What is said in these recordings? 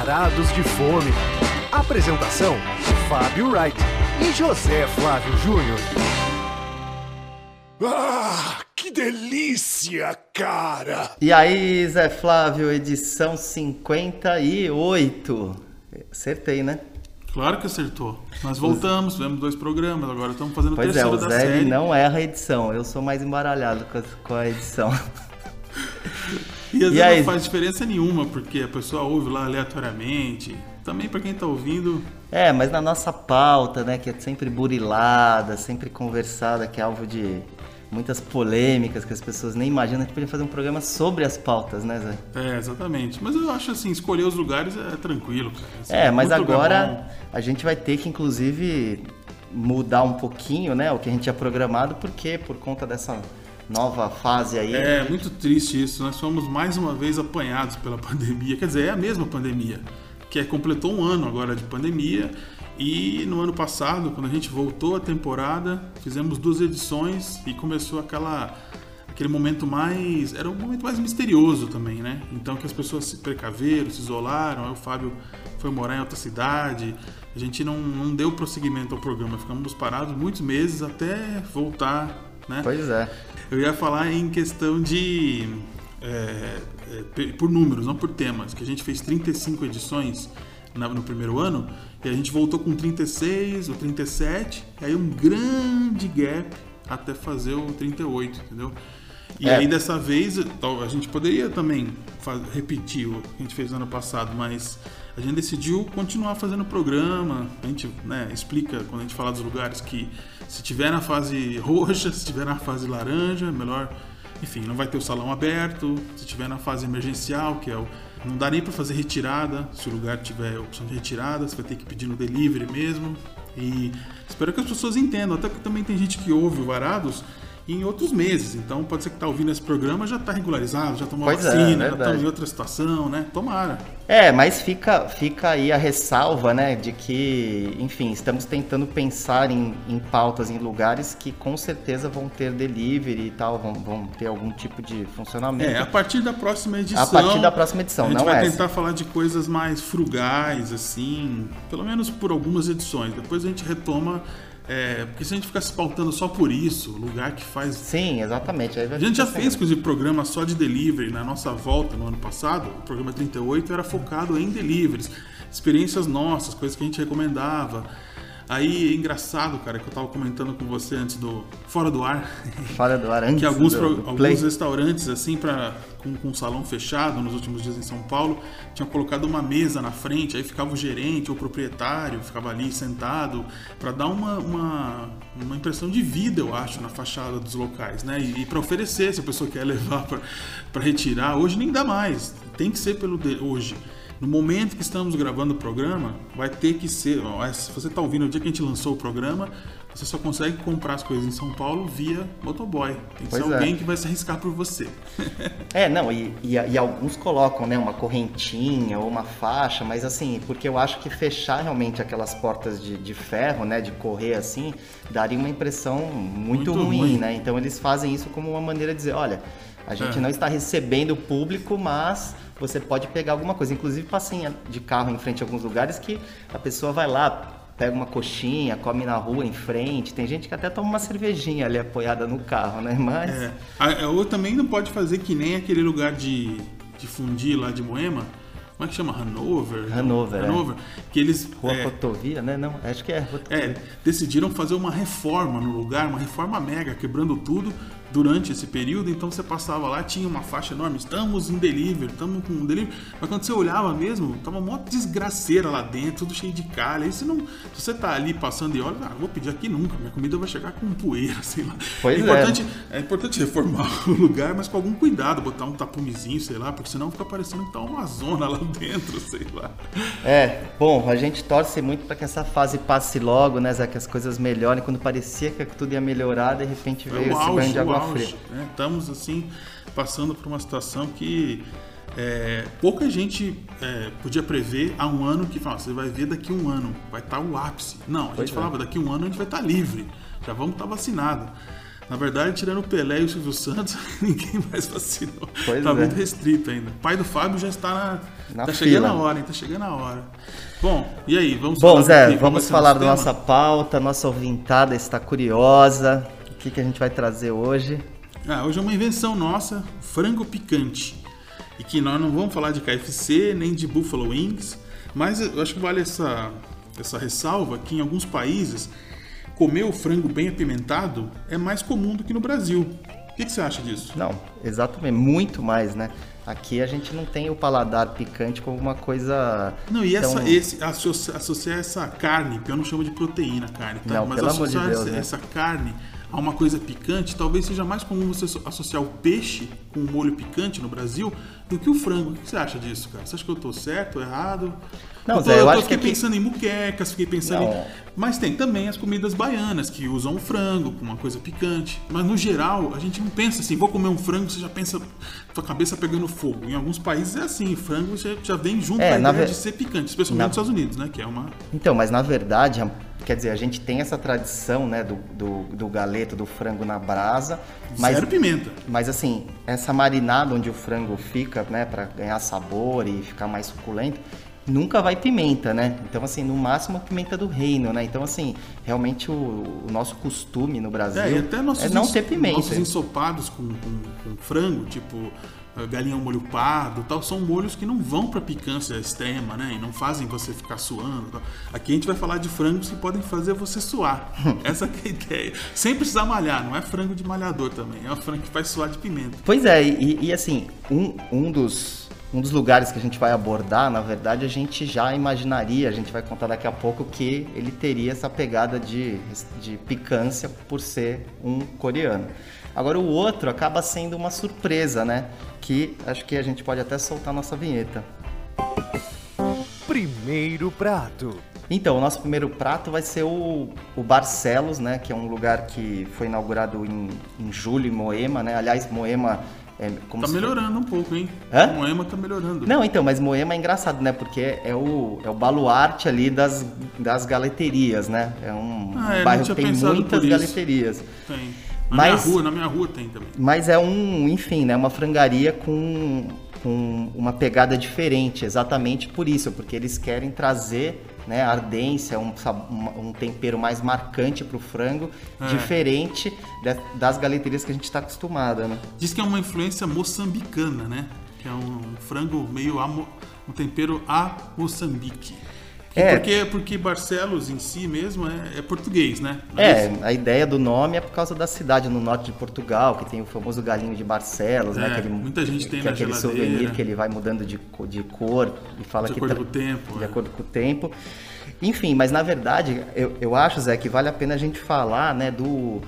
Varados de Fome. Apresentação: Fábio Wright e José Flávio Júnior. Ah, que delícia, cara! E aí, Zé Flávio, edição 58. Acertei, né? Claro que acertou. Nós voltamos, fizemos dois programas, agora estamos fazendo o Pois é, terceiro o da Zé série. não erra a edição. Eu sou mais embaralhado com a, com a edição. E às E vezes aí? não faz diferença nenhuma, porque a pessoa ouve lá aleatoriamente. Também para quem tá ouvindo, É, mas na nossa pauta, né, que é sempre burilada, sempre conversada, que é alvo de muitas polêmicas que as pessoas nem imaginam, a gente podia fazer um programa sobre as pautas, né, Zé? é, exatamente. Mas eu acho assim, escolher os lugares é tranquilo, cara. Assim, É, mas agora a gente vai ter que, inclusive, mudar um pouquinho, né, o que a gente tinha programado, porque por conta dessa nova fase aí. É muito triste isso. Nós fomos mais uma vez apanhados pela pandemia. Quer dizer, é a mesma pandemia, que é, completou um ano agora de pandemia. E no ano passado, quando a gente voltou à temporada, fizemos duas edições e começou aquela aquele momento mais era um momento mais misterioso também, né? Então que as pessoas se precaveram, se isolaram. Aí o Fábio foi morar em outra cidade. A gente não, não deu prosseguimento ao programa, ficamos parados muitos meses até voltar, né? Pois é. Eu ia falar em questão de. é, é, por números, não por temas. Que a gente fez 35 edições na- no primeiro ano e a gente voltou com 36 ou 37, e aí um grande gap até fazer o 38, entendeu? E É. aí dessa vez, a gente poderia também repetir o que a gente fez no ano passado, mas a gente decidiu continuar fazendo o programa. A gente né, explica quando a gente fala dos lugares que se tiver na fase roxa, se tiver na fase laranja, melhor. Enfim, não vai ter o salão aberto. Se tiver na fase emergencial, que é o. Não dá nem para fazer retirada. Se o lugar tiver opção de retirada, você vai ter que pedir no delivery mesmo. E espero que as pessoas entendam, até porque também tem gente que ouve o Varados em outros meses. Então pode ser que tá ouvindo esse programa já tá regularizado, já tomou Pois é, vacina, já verdade. tá em outra situação, né? Tomara. É, mas fica, fica aí a ressalva, né, de que, enfim, estamos tentando pensar em, em pautas, em lugares que com certeza vão ter delivery e tal, vão, vão ter algum tipo de funcionamento. É, a partir da próxima edição. A partir da próxima edição, a gente não vai essa. tentar falar de coisas mais frugais, assim, pelo menos por algumas edições. Depois a gente retoma, é, porque se a gente ficar se pautando só por isso, lugar que faz Sim, exatamente. A gente já fez, inclusive, programa só de delivery na nossa volta no ano passado. O programa 38 era focado em deliveries, experiências nossas, coisas que a gente recomendava. Aí é engraçado, cara, que eu tava comentando com você antes do Fora do Ar, Fora do ar antes que alguns, do, do alguns restaurantes, assim, pra, com, com salão fechado nos últimos dias em São Paulo, tinham colocado uma mesa na frente, aí ficava o gerente ou o proprietário, ficava ali sentado, para dar uma, uma, uma impressão de vida, eu acho, na fachada dos locais, né? E, e para oferecer, se a pessoa quer levar para retirar, hoje nem dá mais, tem que ser pelo de, hoje. No momento que estamos gravando o programa, vai ter que ser. ó, Se você está ouvindo o dia que a gente lançou o programa, você só consegue comprar as coisas em São Paulo via motoboy. Tem que Pois ser é. alguém que vai se arriscar por você. É, não, e, e, e alguns colocam, né, uma correntinha ou uma faixa, mas assim, porque eu acho que fechar realmente aquelas portas de, de ferro, né, de correr assim, daria uma impressão muito, Muito ruim, ruim. né? Então eles fazem isso como uma maneira de dizer, olha, a gente É. não está recebendo o público, mas você pode pegar alguma coisa. Inclusive passei de carro em frente a alguns lugares que a pessoa vai lá, pega uma coxinha, come na rua em frente. Tem gente que até toma uma cervejinha ali apoiada no carro, né? Mas É. Ou também não pode fazer que nem aquele lugar de, de fundir lá de Moema. Como é que chama? Hanover? Hanover, é. Hanover. Que eles. Rua é, Rotovia, né? Não, acho que é Rotovia. É, decidiram fazer uma reforma no lugar, uma reforma mega, quebrando tudo durante esse período. Então você passava lá, tinha uma faixa enorme, estamos em delivery, estamos com delivery. Mas quando você olhava mesmo, tava uma desgraceira lá dentro, tudo cheio de calha. Aí você não. Se você tá ali passando e olha, ah, vou pedir aqui nunca, minha comida vai chegar com poeira, sei lá. Pois é é. importante, é. importante reformar o lugar, mas com algum cuidado, botar um tapumezinho, sei lá, porque senão fica parecendo que tá uma zona lá dentro, sei lá. É, bom, a gente torce muito para que essa fase passe logo, né, Zé? Que as coisas melhorem. Quando parecia que tudo ia melhorar, de repente É veio o esse banho de água auge, né? Estamos assim passando por uma situação que é, pouca gente é, podia prever há um ano que fala, você vai ver daqui a um ano, vai estar o ápice. Não, a Pois gente é. falava daqui a um ano a gente vai estar livre, já vamos estar vacinado. Na verdade, tirando o Pelé e o Silvio Santos, ninguém mais vacinou. Pois tá é. muito restrito ainda. O pai do Fábio já está na. Na tá fila. chegando a hora, hein? Tá chegando a hora. Bom, e aí? Vamos Bom, falar Zé, vamos falar da nossa pauta. Nossa ouvintada está curiosa. O que, que a gente vai trazer hoje? Ah, hoje é uma invenção nossa, frango picante. E que nós não vamos falar de KFC nem de Buffalo Wings, mas eu acho que vale essa, essa ressalva que em alguns países comer o frango bem apimentado é mais comum do que no Brasil. O que, que você acha disso? Não, exatamente, muito mais, né? Aqui a gente não tem o paladar picante como uma coisa. Não, e essa, tão- esse, associa- associar essa carne, que eu não chamo de proteína carne, tá? Não, mas pelo amor de associar Deus, essa, né? essa carne a uma coisa picante, talvez seja mais comum você asso- associar o peixe com o molho picante no Brasil do que o frango. O que você acha disso, cara? Você acha que eu tô certo errado? Não, eu, tô, Zé, eu eu acho fiquei que aqui- pensando em muquecas, fiquei pensando Não. em... Mas tem também as comidas baianas que usam o frango com uma coisa picante. Mas no geral, a gente não pensa assim, vou comer um frango, você já pensa, sua cabeça pegando fogo. Em alguns países é assim, frango já, já vem junto É, com a ideia ve- de ser picante, especialmente na- nos Estados Unidos, né? Que é uma. Então, mas na verdade, a- quer dizer, a gente tem essa tradição, né, do, do, do galeto, do frango na brasa. Mas, Zero pimenta. mas assim, essa marinada onde o frango fica, né, para ganhar sabor e ficar mais suculento, nunca vai pimenta, né? Então, assim, no máximo a pimenta do reino, né? Então, assim, realmente o, o nosso costume no Brasil É, até nossos, é não ter pimenta. nossos ensopados com, com- com frango, tipo galinha ao molho pardo tal, são molhos que não vão pra picância extrema, né? E não fazem você ficar suando. tal. Aqui a gente vai falar de frangos que podem fazer você suar. Essa que é a ideia. Sem precisar malhar, não é frango de malhador também, é um frango que faz suar de pimenta. Pois é, e, e, assim, um, um, dos, um dos lugares que a gente vai abordar, na verdade, a gente já imaginaria, a gente vai contar daqui a pouco, que ele teria essa pegada de, de picância por ser um coreano. Agora, o outro acaba sendo uma surpresa, né? Que acho que a gente pode até soltar nossa vinheta. Primeiro prato. Então, o nosso primeiro prato vai ser o, o Barcelos, né? Que é um lugar que foi inaugurado em, em julho em Moema, né? Aliás, Moema é como Tá se- melhorando um pouco, hein? Hã? Moema tá melhorando. Não, então, mas Moema é engraçado, né? Porque é o, é o baluarte ali das, das galeterias, né? É um Ah, é, não bairro que tem muitas galeterias. Tem. Na Mas- minha rua, na minha rua tem também. Mas é um, enfim, né? Uma frangaria com, com uma pegada diferente, exatamente por isso, porque eles querem trazer né, ardência, um, um, tempero mais marcante pro frango, É. diferente de- das galeterias que a gente está acostumado, né? Diz que é uma influência moçambicana, né? Que é um frango meio a um tempero a Moçambique. É. Porque, porque Barcelos em si mesmo é, é português, né? Não É, isso? a ideia do nome é por causa da cidade no norte de Portugal, que tem o famoso galinho de Barcelos, né? É, Aquele, muita gente tem que na é aquele geladeira. souvenir que ele vai mudando de, de cor e fala De que acordo tra- com o tempo, De é. acordo com o tempo. Enfim, mas na verdade, eu, eu acho, Zé, que vale a pena a gente falar, né, do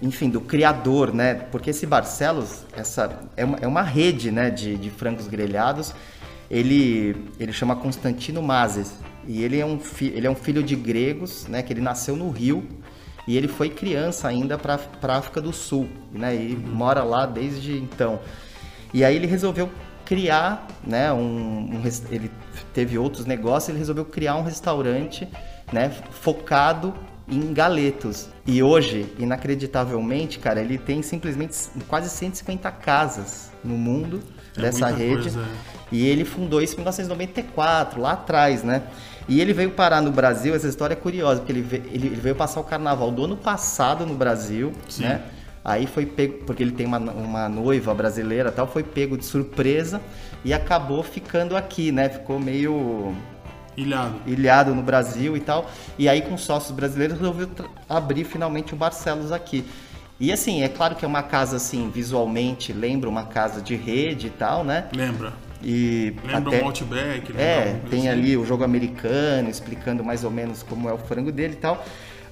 enfim, do criador, né? Porque esse Barcelos, essa é uma, é uma rede, né, de, de frangos grelhados. Ele ele chama Constantino Mazes e ele é um ele é um filho de gregos, né? Que ele nasceu no Rio e ele foi criança ainda para para África do Sul, né? E mora lá desde então. E aí ele resolveu criar, né? Um, um ele teve outros negócios, ele resolveu criar um restaurante, né? Focado em galetos. E hoje, inacreditavelmente, cara, ele tem simplesmente quase 150 casas no mundo É dessa rede. coisa, é. E ele fundou isso em 1994, lá atrás, né? E ele veio parar no Brasil, essa história é curiosa, porque ele veio, ele, veio passar o carnaval do ano passado no Brasil, Sim. né? Aí foi pego, porque ele tem uma, uma noiva brasileira e tal, foi pego de surpresa e acabou ficando aqui, né? Ficou meio Ilhado. ilhado no Brasil e tal. E aí, com sócios brasileiros, resolveu abrir finalmente o Barcelos aqui. E assim, é claro que é uma casa assim, visualmente lembra uma casa de rede e tal, né? Lembra? E Lembra até- um Outback? é, coisa tem assim? ali o jogo americano, explicando mais ou menos como é o frango dele e tal.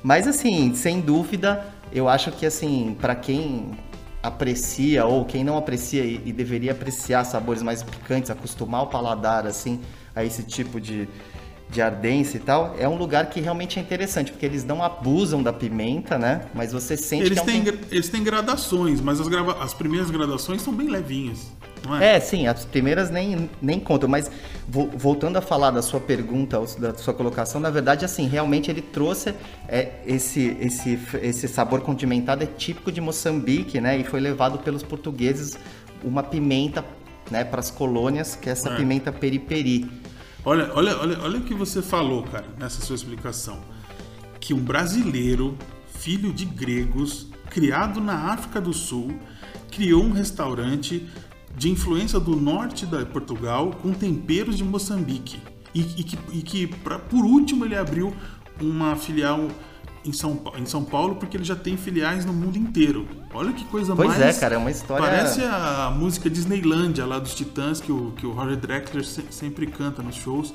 Mas assim, sem dúvida, eu acho que assim, para quem aprecia ou quem não aprecia e, e deveria apreciar sabores mais picantes, acostumar o paladar assim a esse tipo de, de ardência e tal, é um lugar que realmente é interessante, porque eles não abusam da pimenta, né? Mas você sente Eles que é um têm, tem- eles têm gradações, mas as, grava- as primeiras gradações são bem levinhas. É? É, sim, as primeiras nem, nem contam, mas vo- voltando a falar da sua pergunta, da sua colocação, na verdade, assim, realmente ele trouxe é, esse, esse, esse sabor condimentado, é típico de Moçambique, né? E foi levado pelos portugueses uma pimenta né, para as colônias, que é essa É. pimenta periperi. Olha, olha, olha, olha o que você falou, cara, nessa sua explicação. Que um brasileiro, filho de gregos, criado na África do Sul, criou um restaurante de influência do norte da Portugal com temperos de Moçambique. E, e que, e que pra- por último, ele abriu uma filial em São, em São Paulo, porque ele já tem filiais no mundo inteiro. Olha que coisa Pois mais... é, cara, é uma história- Parece a música Disneylândia lá dos Titãs que o, que o Roger Drexler se- sempre canta nos shows,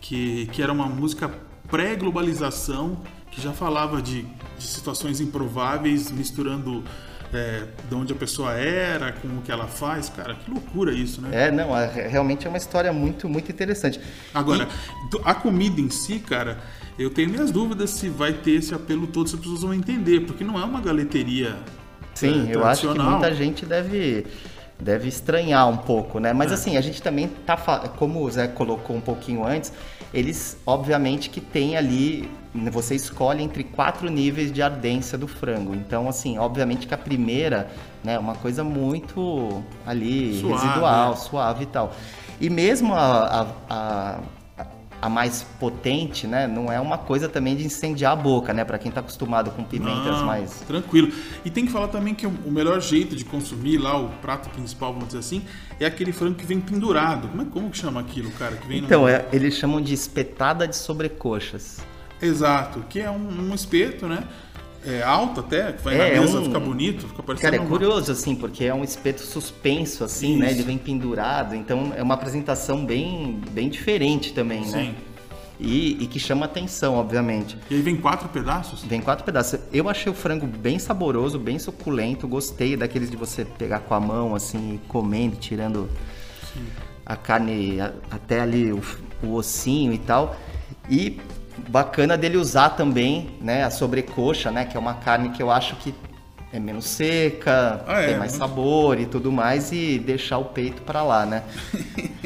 que, que era uma música pré-globalização, que já falava de, de situações improváveis, misturando é, de onde a pessoa era com o que ela faz. Cara, que loucura isso, né? É, não, é- realmente é uma história muito, muito interessante. Agora, do- a comida em si, cara, eu tenho minhas dúvidas se vai ter esse apelo todo, se as pessoas vão entender, porque não é uma galeteria Sim, é, eu acho que muita gente deve, deve estranhar um pouco, né? É. Mas assim, a gente também tá, como o Zé colocou um pouquinho antes, eles obviamente que tem ali, você escolhe entre quatro níveis de ardência do frango. Então, assim, obviamente que a primeira, né, é uma coisa muito ali Suave, residual, né? suave e tal. E mesmo a, a, a- a mais potente, né, não é uma coisa também de incendiar a boca, né, para quem tá acostumado com pimentas Não, mais Tranquilo. E tem que falar também que o melhor jeito de consumir lá o prato principal, vamos dizer assim, é aquele frango que vem pendurado. Como, é, como que chama aquilo, cara? Que vem no- Então, é- eles chamam de espetada de sobrecoxas. Exato, que é um, um espeto, né? É alto até, que vai É, na mesa, um- fica bonito, fica parecendo Cara, é uma- curioso, assim, porque é um espeto suspenso, assim, né? Isso. Ele vem pendurado, então é uma apresentação bem, bem diferente também, né? Sim. E, e que chama atenção, obviamente. E aí vem quatro pedaços? Vem quatro pedaços. Eu achei o frango bem saboroso, bem suculento. Gostei daqueles de você pegar com a mão, assim, comendo, tirando a carne até ali, o, o ossinho e tal. E bacana dele usar também, né, a sobrecoxa, né, que é uma carne que eu acho que é menos seca, Ah, é, tem mais muito- sabor e tudo mais, e deixar o peito para lá, né?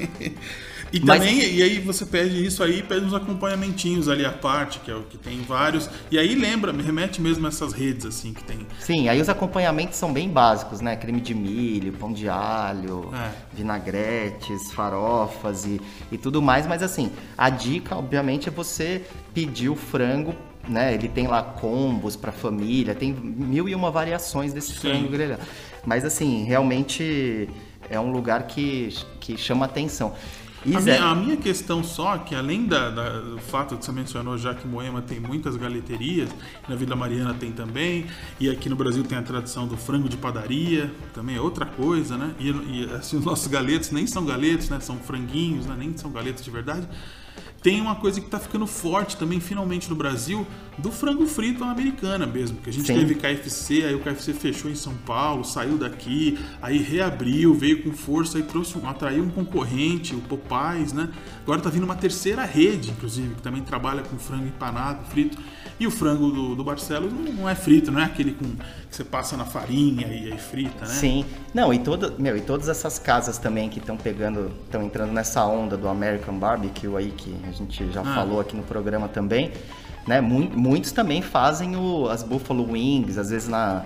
E Mas- também, e aí você pede isso aí, pede uns acompanhamentinhos ali à parte, que é o que tem vários. E aí lembra, me remete mesmo a essas redes assim que tem. Sim, aí os acompanhamentos são bem básicos, né? Creme de milho, pão de alho, É. vinagretes, farofas e, e tudo mais. Mas assim, a dica, obviamente, é você pedir o frango, né? Ele tem lá combos para família, tem mil e uma variações desse Sim. frango grelhado. Mas assim, realmente é um lugar que, que chama atenção. A minha, a minha questão só, que além da- da- do fato que você mencionou já que Moema tem muitas galeterias, na Vila Mariana tem também, e aqui no Brasil tem a tradição do frango de padaria, também é outra coisa, né? E, e, assim, os nossos galetos nem são galetos, né? São franguinhos, né? nem são galetos de verdade. Tem uma coisa que tá ficando forte também, finalmente, no Brasil, do frango frito à americana mesmo. Que a gente Sim. teve KFC, aí o KFC fechou em São Paulo, saiu daqui, aí reabriu, veio com força e trouxe um, atraiu um concorrente, o Popeyes, né? Agora tá vindo uma terceira rede, inclusive, que também trabalha com frango empanado, frito. E o frango do, do Barcelos não, não é frito, não é aquele com, que você passa na farinha e aí frita, né? Sim. Não, e, toda, meu, e todas essas casas também que estão pegando, estão entrando nessa onda do American Barbecue aí, que a gente já Ah. falou aqui no programa também, né? Mu- muitos também fazem o, as Buffalo Wings, às vezes na,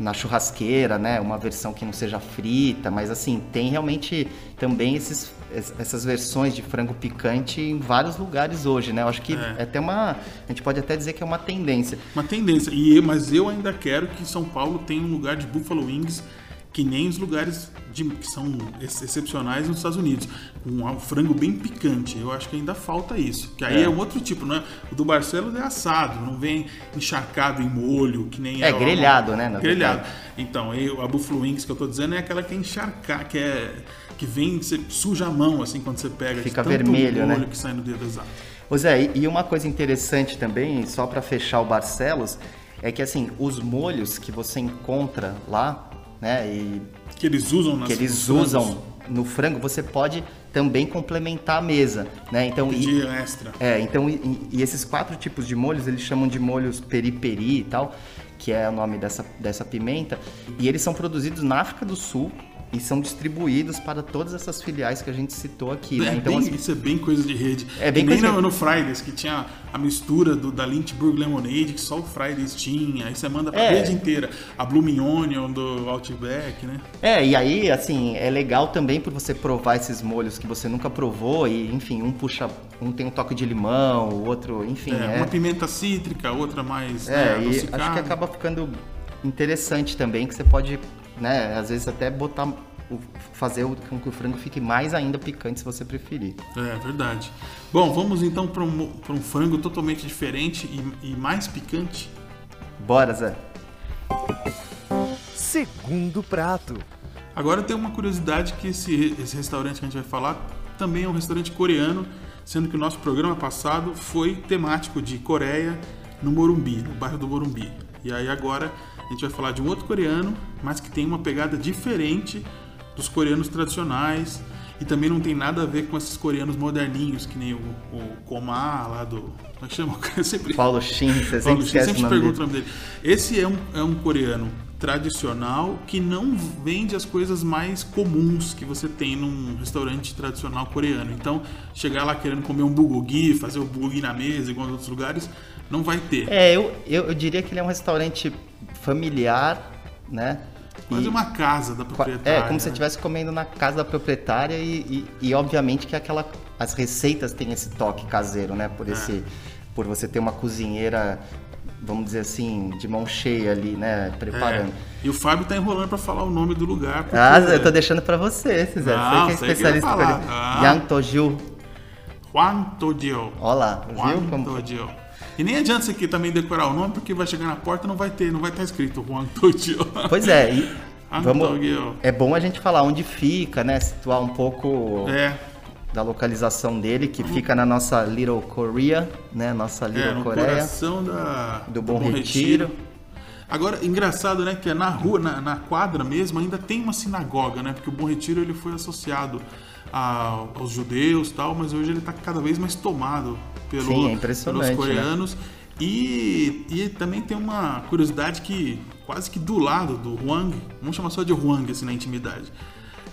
na churrasqueira, né? Uma versão que não seja frita, mas assim, tem realmente também esses, es- essas versões de frango picante em vários lugares hoje, né? Eu acho que É. é até uma. A gente pode até dizer que é uma tendência. Uma tendência. E, mas eu ainda quero que São Paulo tenha um lugar de Buffalo Wings que nem os lugares de- que são ex- excepcionais nos Estados Unidos. Com um frango bem picante. Eu acho que ainda falta isso. Que aí é, É. um outro tipo, né? O do Barcelos é assado, não vem encharcado em molho, que nem É, o- grelhado, né, na Grelhado. verdade. Então, eu- a Buffalo Wings que eu tô dizendo é aquela que é encharcar, que é. Que vem, você suja a mão assim quando você pega. Fica vermelho, né? molho que sai no dedo exato. Ô Zé, e uma coisa interessante também, só para fechar o Barcelos, é que assim, os molhos que você encontra lá, né, e Que eles usam nas que eles usam no frango, você pode também complementar a mesa, né? Então, e- extra. é, então, e, e esses quatro tipos de molhos, eles chamam de molhos periperi e tal, que é o nome dessa, dessa pimenta, e eles são produzidos na África do Sul, e são distribuídos para todas essas filiais que a gente citou aqui. É né? Então, bem- assim, isso é bem coisa de rede. É bem nem coisa no, no Fridays, que tinha a mistura do, da Lynchburg Lemonade, que só o Fridays tinha. Aí você manda pra É. rede inteira. A Blooming Onion do Outback, né? É, e aí, assim, é legal também por você provar esses molhos que você nunca provou e, enfim, um puxa, um tem um toque de limão, o outro, enfim, É, é. Uma pimenta cítrica, outra mais É, né, e acho que acaba ficando interessante também, que você pode, né, às vezes até botar, o- fazer o- com que o frango fique mais ainda picante se você preferir. É, verdade. Bom, vamos então para um, um frango totalmente diferente e, e mais picante. Bora, Zé. Segundo prato. Agora tem uma curiosidade que esse, esse restaurante que a gente vai falar também é um restaurante coreano, sendo que o nosso programa passado foi temático de Coreia no Morumbi, no bairro do Morumbi. E aí agora a gente vai falar de um outro coreano, mas que tem uma pegada diferente dos coreanos tradicionais e também não tem nada a ver com esses coreanos moderninhos, que nem o, o Komar lá do... Como é que chama? Eu sempre... Paulo Shin, você Paulo sempre Shin, sempre dele. o nome dele. Esse é um, é um coreano tradicional que não vende as coisas mais comuns que você tem num restaurante tradicional coreano. Então, chegar lá querendo comer um bulgogi, fazer o bulgogi na mesa, igual nos outros lugares, não vai ter. É, eu, eu, eu diria que ele é um restaurante familiar, né? Quase E- uma casa da proprietária. É, como se você né? estivesse comendo na casa da proprietária e, e, e, obviamente que aquela as receitas têm esse toque caseiro, né? É. Por esse por você ter uma cozinheira, vamos dizer assim, de mão cheia ali, né, preparando. É. E o Fábio tá enrolando pra falar o nome do lugar. porque- Ah, eu tô deixando pra você, Zé. Não, você que é especialista. ia falar. Ah. Yang Toju. Juan Todio. Ó lá, viu Juan como... Todio. E nem adianta você aqui também decorar o nome, porque vai chegar na porta e não vai ter, não vai estar escrito Juan Todio. Pois é, e vamos... Antogyo. É bom a gente falar onde fica, né? Situar um pouco É, da localização dele, que fica na nossa Little Korea, né? Nossa Little é, no Coreia. coração da, Do Bom Retiro. Agora, engraçado, né, que é na rua, na, na quadra mesmo, ainda tem uma sinagoga, né? Porque o Bom Retiro ele foi associado a- aos judeus tal, mas hoje ele está cada vez mais tomado pelo, Sim, é impressionante, pelos coreanos. E, e também tem uma curiosidade que quase que do lado do Huang, vamos chamar só de Huang assim na intimidade,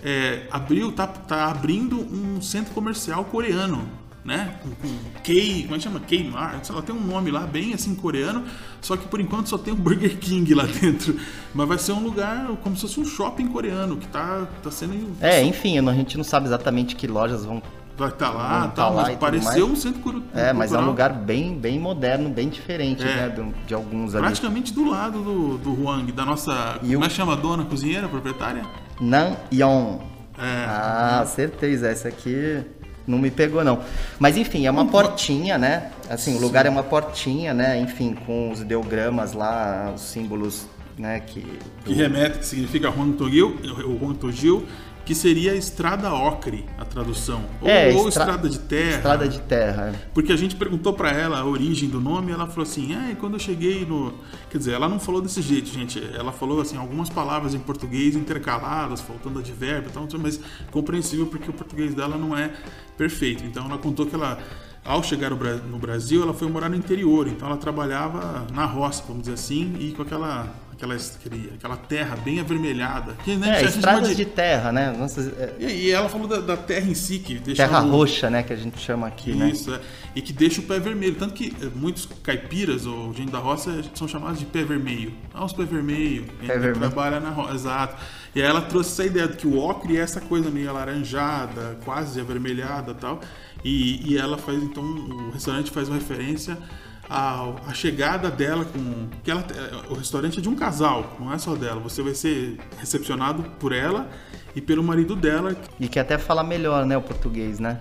é, abriu, tá, tá abrindo um centro comercial coreano, né? Com, com K, como é que chama? K-Mart, sei lá, tem um nome lá bem assim coreano, só que por enquanto só tem um Burger King lá dentro. Mas vai ser um lugar como se fosse um shopping coreano, que tá, tá sendo. É, enfim, a gente não sabe exatamente que lojas vão. Vai estar lá, tá, tá lá mas pareceu um centro curu- É, mas é um cultural. lugar bem, bem moderno, bem diferente, É. né? do- De alguns ali. Praticamente do lado do, do Huang, da nossa. E como o- é que chama a dona cozinheira, proprietária? Nan Yon. É. Ah, certeza. Essa aqui não me pegou, não. Mas enfim, é uma portinha, né? Assim, o lugar é uma portinha, né? Enfim, com os ideogramas lá, os símbolos, né? Que, Que remete, que significa Huang Togil, o Huang Togil, que seria estrada ocre, a tradução. Ou, É, ou estra- estrada de terra. Estrada de terra. Porque a gente perguntou pra ela a origem do nome e ela falou assim: ah, e quando eu cheguei no. Quer dizer, ela não falou desse jeito, gente. Ela falou assim, algumas palavras em português intercaladas, faltando advérbio e tal, mas compreensível porque o português dela não é perfeito. Então ela contou que ela. Ao chegar no Brasil, ela foi morar no interior, então ela trabalhava na roça, vamos dizer assim, e com aquela, aquela, aquele- aquela terra bem avermelhada. Que, né, É, estradas chama de terra, né? Nossa, é, E, e ela falou da, da terra em si, que deixa terra o- roxa, né? Que a gente chama aqui, né? isso, é. E que deixa o pé vermelho. Tanto que eh, muitos caipiras ou gente da roça são chamados de pé vermelho. Ah, os pé vermelho. Pé vermelho. trabalha na roça. Exato. E aí ela trouxe essa ideia de que o ocre é essa coisa meio alaranjada, quase avermelhada e tal. E, e ela faz, então, o restaurante faz uma referência à, à chegada dela com. Que ela, o restaurante é de um casal, não é só dela. Você vai ser recepcionado por ela e pelo marido dela, E que até fala melhor, né? O português, né?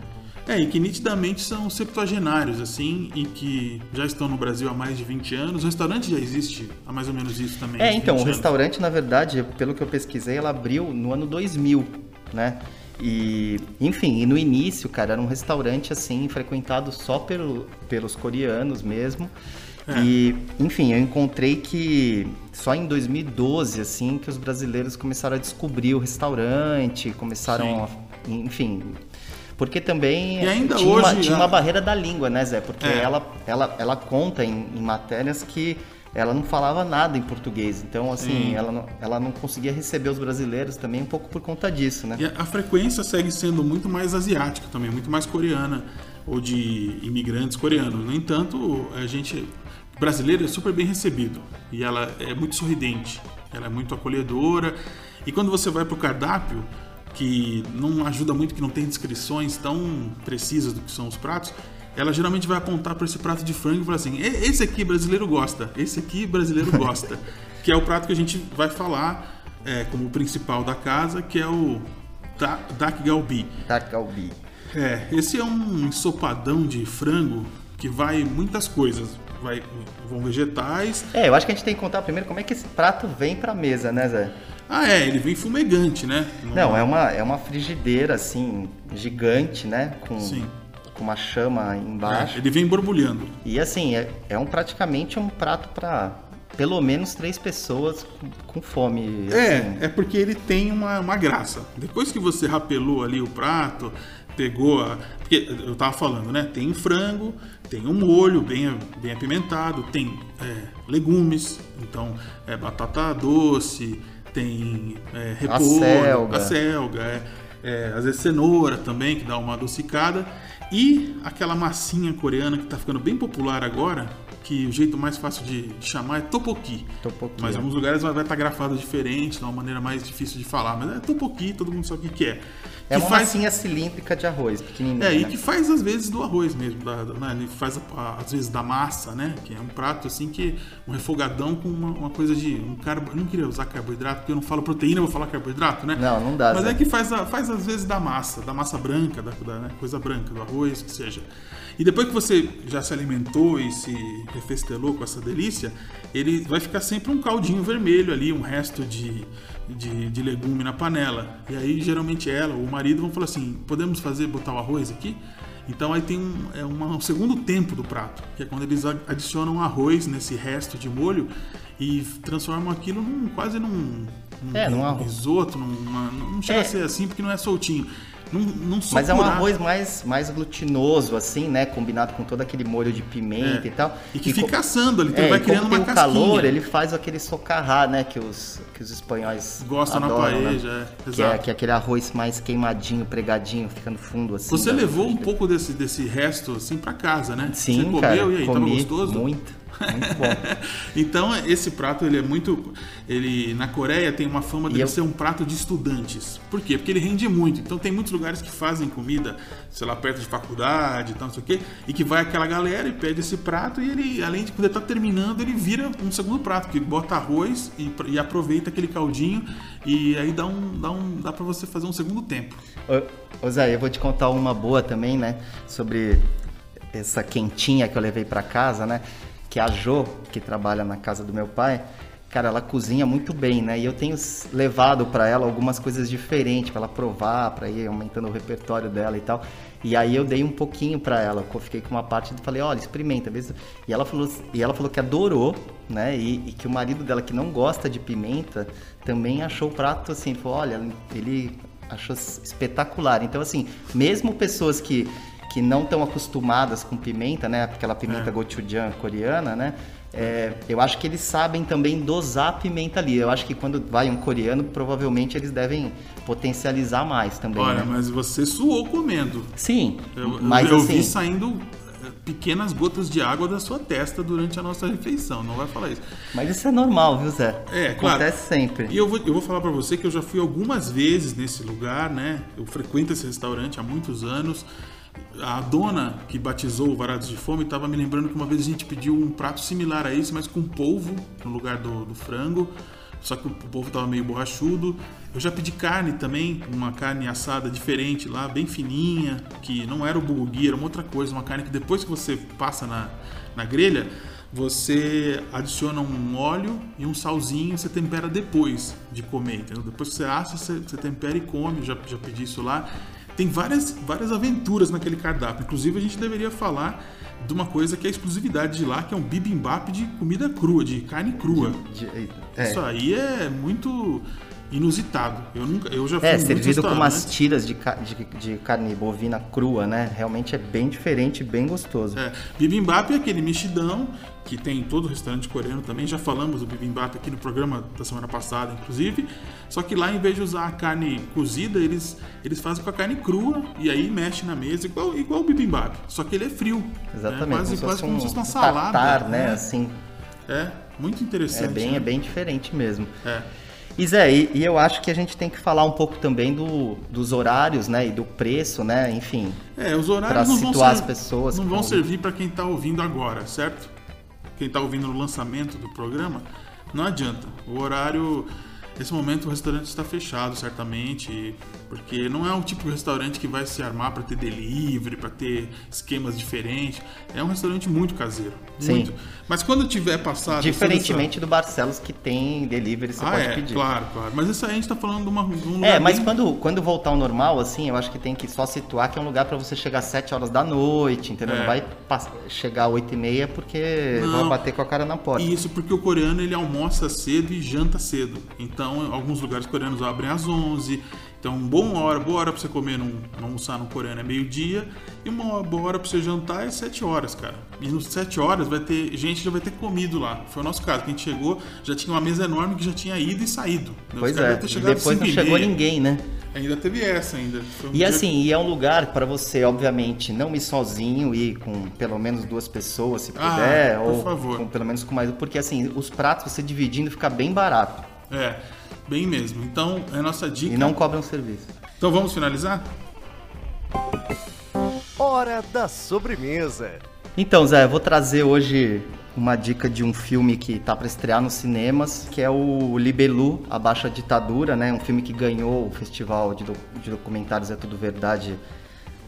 é, e que nitidamente são septuagenários, assim, e que já estão no Brasil há mais de 20 anos. O restaurante já existe há mais ou menos isso também. É, então, 20 o anos. restaurante, na verdade, pelo que eu pesquisei, ela abriu no ano 2000, né? E, enfim, e no início, cara, era um restaurante, assim, frequentado só pelo, pelos coreanos mesmo. É. E, enfim, eu encontrei que só em 2012, assim, que os brasileiros começaram a descobrir o restaurante, começaram a, enfim... Porque também E ainda tinha, uma, hoje, tinha a- uma barreira da língua, né, Zé? Porque É. ela, ela, ela conta em, em matérias que ela não falava nada em português. Então, assim, Sim. ela não, ela não conseguia receber os brasileiros também um pouco por conta disso, né? E a, a frequência segue sendo muito mais asiática também, muito mais coreana ou de imigrantes coreanos. No entanto, a gente brasileiro é super bem recebido e ela é muito sorridente, ela é muito acolhedora. E quando você vai para o cardápio, que não ajuda muito, que não tem descrições tão precisas do que são os pratos, ela geralmente vai apontar para esse prato de frango e falar assim: "E- esse aqui brasileiro gosta, esse aqui brasileiro gosta, que é o prato que a gente vai falar é, como principal da casa, que é o da- dak galbi. Takalbi. É, esse é um ensopadão de frango que vai muitas coisas. Vai, vão vegetais. É, eu acho que a gente tem que contar primeiro como é que esse prato vem pra mesa, né, Zé? Ah, é, ele vem fumegante, né? Não, é uma, é uma frigideira, assim, gigante, né? Com, Sim. Com uma chama embaixo. É, ele vem borbulhando. E assim, é, é um praticamente um prato pra pelo menos três pessoas com, fome. assim. É, é porque ele tem uma, uma graça. Depois que você rapelou ali o prato, pegou a. Porque eu tava falando, né? Tem frango, tem um molho bem, bem apimentado, tem é, legumes, então é batata doce, tem é, repolho, selga. a selga, é, é, às vezes cenoura também, que dá uma adocicada. E aquela massinha coreana que tá ficando bem popular agora, que o jeito mais fácil de, de chamar é topoki. Tteokbokki, Mas é. em alguns lugares vai estar grafado diferente, de uma maneira mais difícil de falar. Mas é topoki, todo mundo sabe o que, que é. É que uma faz, massinha cilíndrica de arroz, pequenininha. É, e né? que faz às vezes do arroz mesmo. da- da- né? Ele faz às vezes da massa, né? Que é um prato assim que. Um refogadão com uma, uma coisa de. Um carbo, eu não queria usar carboidrato, porque eu não falo proteína, eu vou falar carboidrato, né? Não, não dá, Mas é que faz, a- faz às vezes da massa, da massa branca, da, da, né? coisa branca, do arroz, que seja. E depois que você já se alimentou e se refestelou com essa delícia, ele vai ficar sempre um caldinho vermelho ali, um resto de, de, de legume na panela. E aí geralmente ela ou o marido vão falar assim: podemos fazer, botar o arroz aqui? Então aí tem um, é uma- um segundo tempo do prato, que é quando eles adicionam arroz nesse resto de molho e transformam aquilo num, quase num, num É, num risoto, numa, não chega É. a ser assim porque não é soltinho. Não, não Mas é um arroz mais, mais glutinoso, assim, né? Combinado com todo aquele molho de pimenta É. e tal. E que co- fica assando então É, vai e criando uma tem o casquinha. calor, ele faz aquele socarrá, né? Que os, que os espanhóis Gostam na adoram, paeja, né? é, Que é, exato. que é aquele arroz mais queimadinho, pregadinho, fica no fundo, assim. Você da- levou um pouco desse, desse resto assim pra casa, né? Sim, Você comeu cara. e aí, tava comi gostoso? Muito, muito bom. então esse prato ele é muito, ele na Coreia tem uma fama de eu- ser um prato de estudantes. Por quê? Porque ele rende muito. Então tem muitos lugares que fazem comida, sei lá, perto de faculdade tal, não sei o quê, e que vai aquela galera e pede esse prato e ele, além de poder estar terminando, ele vira um segundo prato, que bota arroz e, e aproveita aquele caldinho e aí dá um, dá um, dá para você fazer um segundo tempo. Ô, ô Zé, eu vou te contar uma boa também, né? Sobre essa quentinha que eu levei pra casa, né? Que a Jo, que trabalha na casa do meu pai, cara, ela cozinha muito bem, né? E eu tenho levado pra ela algumas coisas diferentes pra ela provar, pra ir aumentando o repertório dela e tal. E aí eu dei um pouquinho pra ela, eu fiquei com uma parte e falei, olha, experimenta, vê. E ela falou, e ela falou que adorou, né? E, e que o marido dela que não gosta de pimenta também achou o prato assim, falou, olha, ele achou espetacular. Então, assim, mesmo pessoas que, que não estão acostumadas com pimenta, né? Aquela pimenta É. gochujang coreana, né? é, eu acho que eles sabem também dosar a pimenta ali. Eu acho que quando vai um coreano, provavelmente eles devem potencializar mais também, Olha, né? mas você suou comendo. Sim, Eu, mas eu assim... vi saindo eh, pequenas gotas de água da sua testa durante a nossa refeição. Não vai falar isso. Mas isso é normal, viu, Zé? É, claro. Acontece sempre. E eu vou, eu vou falar pra você que eu já fui algumas vezes nesse lugar, né? Eu frequento esse restaurante há muitos anos. A dona que batizou o Varados de Fome estava me lembrando que uma vez a gente pediu um prato similar a esse, mas com polvo no lugar do, do frango. Só que o polvo estava meio borrachudo. Eu já pedi carne também, uma carne assada diferente lá, bem fininha, que não era o bulgogi, era uma outra coisa, uma carne que depois que você passa na, na grelha, você adiciona um óleo e um salzinho, você tempera depois de comer, entendeu? Depois que você assa, você, você tempera e come, eu já, já pedi isso lá. Tem várias, várias aventuras naquele cardápio. Inclusive, a gente deveria falar de uma coisa que é a exclusividade de lá, que é um bibimbap de comida crua, de carne crua. De- é. Isso aí é muito inusitado. Eu nunca, eu já fui É, servido com umas tiras de, de, de carne bovina crua, né? Realmente é bem diferente, bem gostoso. É, bibimbap é aquele mexidão que tem em todo restaurante coreano também. Já falamos do bibimbap aqui no programa da semana passada, inclusive. Só que lá, em vez de usar a carne cozida, eles, eles fazem com a carne crua e aí mexe na mesa, igual, igual o bibimbap. Só que ele é frio. Exatamente. Né? Quase, como se quase fosse como um se fosse uma salada. tartar, né? É, Assim, é, muito interessante. é bem, né? é bem diferente mesmo. É. E Zé, e, e eu acho que a gente tem que falar um pouco também do, dos horários, né? E do preço, né? Enfim. É, os horários Pra não vão, situar ser- as pessoas não vão servir para quem está ouvindo agora, certo? Quem está ouvindo no lançamento do programa, não adianta. O horário, nesse momento o restaurante está fechado, certamente, porque não é um tipo de restaurante que vai se armar para ter delivery, para ter esquemas diferentes. É um restaurante muito caseiro, Sim. muito. Mas quando tiver passado Diferentemente do Barcelos, que tem delivery, você essa... ah, pode é, pedir. claro, claro. Mas isso aí a gente está falando de, uma, de um É, lugar mas bem- quando, quando voltar ao normal, assim, eu acho que tem que só situar que é um lugar pra você chegar às 7 horas da noite, entendeu? É. Não vai chegar às 8 e meia porque Não. vai bater com a cara na porta. Isso porque o coreano ele almoça cedo e janta cedo. Então, alguns lugares coreanos abrem às 11. Então, boa hora, boa hora para você comer num, almoçar no coreano é meio-dia e uma boa hora para você jantar é 7 horas, cara. E nos 7 horas vai ter gente que já vai ter comido lá. Foi o nosso caso, que a gente chegou, já tinha uma mesa enorme que já tinha ido e saído. Os Pois é, e depois não 5 e chegou ninguém, né? Ainda teve essa ainda. Um E assim, e é um lugar pra você, obviamente, não ir sozinho, ir com pelo menos duas pessoas, se Ah, puder, por ou favor. com pelo menos com mais, porque assim, os pratos você dividindo fica bem barato É, bem mesmo. Então, é a nossa dica. e não cobram serviço. Então, vamos finalizar? Hora da sobremesa. Então, Zé, eu vou trazer hoje uma dica de um filme que tá para estrear nos cinemas, que é o Libelu, A Baixa Ditadura, né? Um filme que ganhou o Festival de, do- de Documentários É Tudo Verdade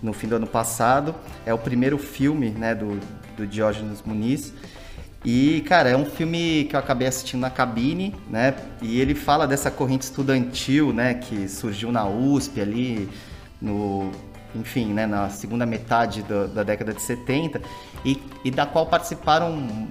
no fim do ano passado. É o primeiro filme, né, do, do Diógenes Muniz. E, cara, é um filme que eu acabei assistindo na cabine, né? E ele fala dessa corrente estudantil, né, que surgiu na USP ali no, enfim, né, na segunda metade da, da década de 70 e, e da qual participaram,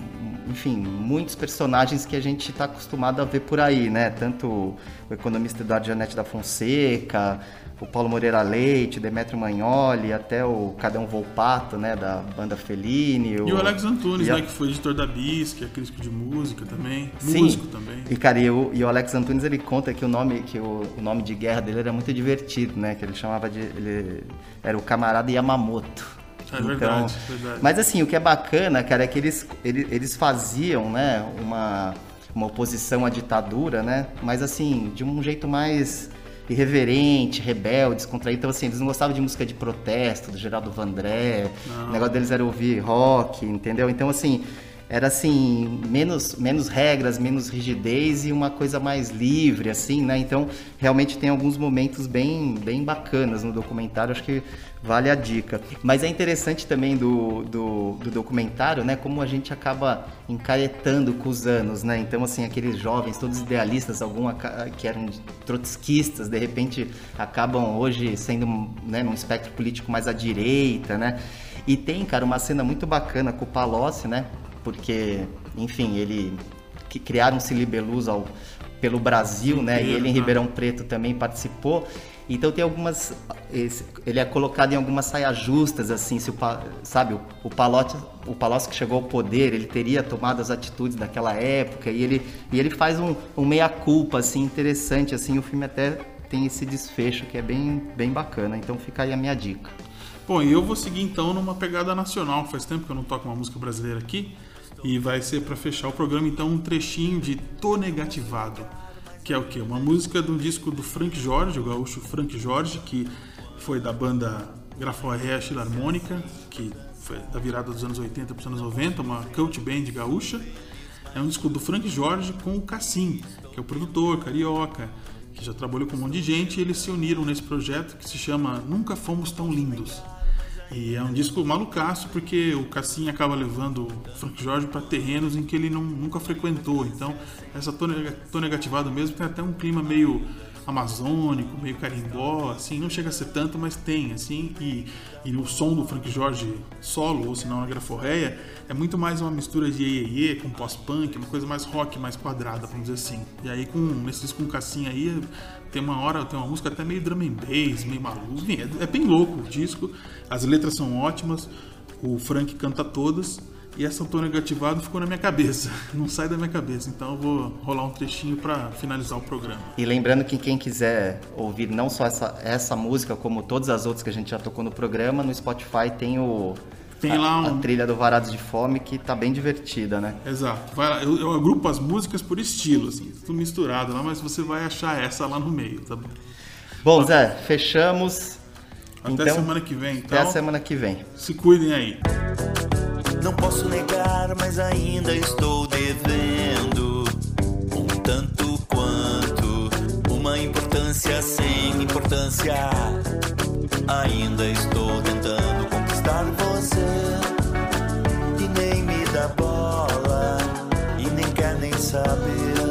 enfim, muitos personagens que a gente está acostumado a ver por aí, né? Tanto o economista Eduardo Janete da Fonseca, o Paulo Moreira Leite, o Demetrio Magnoli, até o Cadão Volpato, né, da banda Fellini. E o Alex Antunes, a- né, que foi editor da Bis, que é crítico de música também. Sim. Músico também. E cara, e o, e o Alex Antunes ele conta que o nome que o, o nome de guerra dele era muito divertido, né? Que ele chamava de ele era o camarada Yamamoto. É verdade, verdade. Mas assim, o que é bacana, cara, é que eles eles, eles faziam, né, uma uma oposição à ditadura, né? Mas assim, de um jeito mais irreverente, rebelde, descontraído. Então, assim, eles não gostavam de música de protesto, do Geraldo Vandré. O negócio deles era ouvir rock, entendeu? Então, assim, era assim, menos, menos regras, menos rigidez e uma coisa mais livre, assim, né? Então, realmente tem alguns momentos bem, bem bacanas no documentário, acho que vale a dica. Mas é interessante também do, do, do documentário, né? Como a gente acaba encaretando com os anos, né? Então, assim, aqueles jovens, todos idealistas, alguns que eram trotskistas, de repente acabam hoje sendo, né, num espectro político mais à direita, né? E tem, cara, uma cena muito bacana com o Palocci, né? Porque, enfim, ele que criaram-se libelus ao, pelo Brasil, né? E ele em tá. Ribeirão Preto também participou. Então tem algumas, ele é colocado em algumas saias justas, assim, se o, sabe, o, o Palocci, o Palocci que chegou ao poder, ele teria tomado as atitudes daquela época e ele, e ele faz um, um meia culpa, assim, interessante, assim, o filme até tem esse desfecho que é bem, bem bacana. Então fica aí a minha dica. Bom, e eu vou seguir então numa pegada nacional. Faz tempo que eu não toco uma música brasileira aqui. E vai ser para fechar o programa então um trechinho de Tô Negativado. Que é o quê? Uma música do disco do Frank Jorge, o gaúcho Frank Jorge, que foi da banda Graforré Filarmônica, que foi da virada dos anos 80 para os anos 90, uma cult band gaúcha. É um disco do Frank Jorge com o Cassim, que é o produtor carioca, que já trabalhou com um monte de gente, e eles se uniram nesse projeto que se chama Nunca Fomos Tão Lindos. E é um disco malucaço porque o Cassim acaba levando o Frank Jorge para terrenos em que ele não, nunca frequentou. Então, essa tô, Nega- tô negativado mesmo tem até um clima meio amazônico, meio carimbó, assim, não chega a ser tanto, mas tem, assim, e, e o som do Frank Jorge solo, ou se não na graforreia, é muito mais uma mistura de iê, com pós-punk, uma coisa mais rock, mais quadrada, vamos dizer assim. E aí com nesse disco com Cassinha aí, tem uma hora, tem uma música até meio drum and bass, meio maluco, é, é bem louco o disco, as letras são ótimas, o Frank canta todas, e essa Antônio Negativado ficou na minha cabeça, não sai da minha cabeça. Então eu vou rolar um trechinho para finalizar o programa. E lembrando que quem quiser ouvir não só essa, essa música, como todas as outras que a gente já tocou no programa, no Spotify tem o. Tem lá um... a trilha do Varados de Fome que tá bem divertida, né? Exato. Vai lá. Eu, eu agrupo as músicas por estilo, assim, tudo misturado lá, mas você vai achar essa lá no meio, tá bom? Bom, Zé, fechamos. Até então, semana que vem, então. Até a semana que vem. Se cuidem aí. Não posso negar, mas ainda estou devendo um tanto quanto uma importância sem importância. Ainda estou tentando conquistar você e nem me dá bola e nem quer nem saber.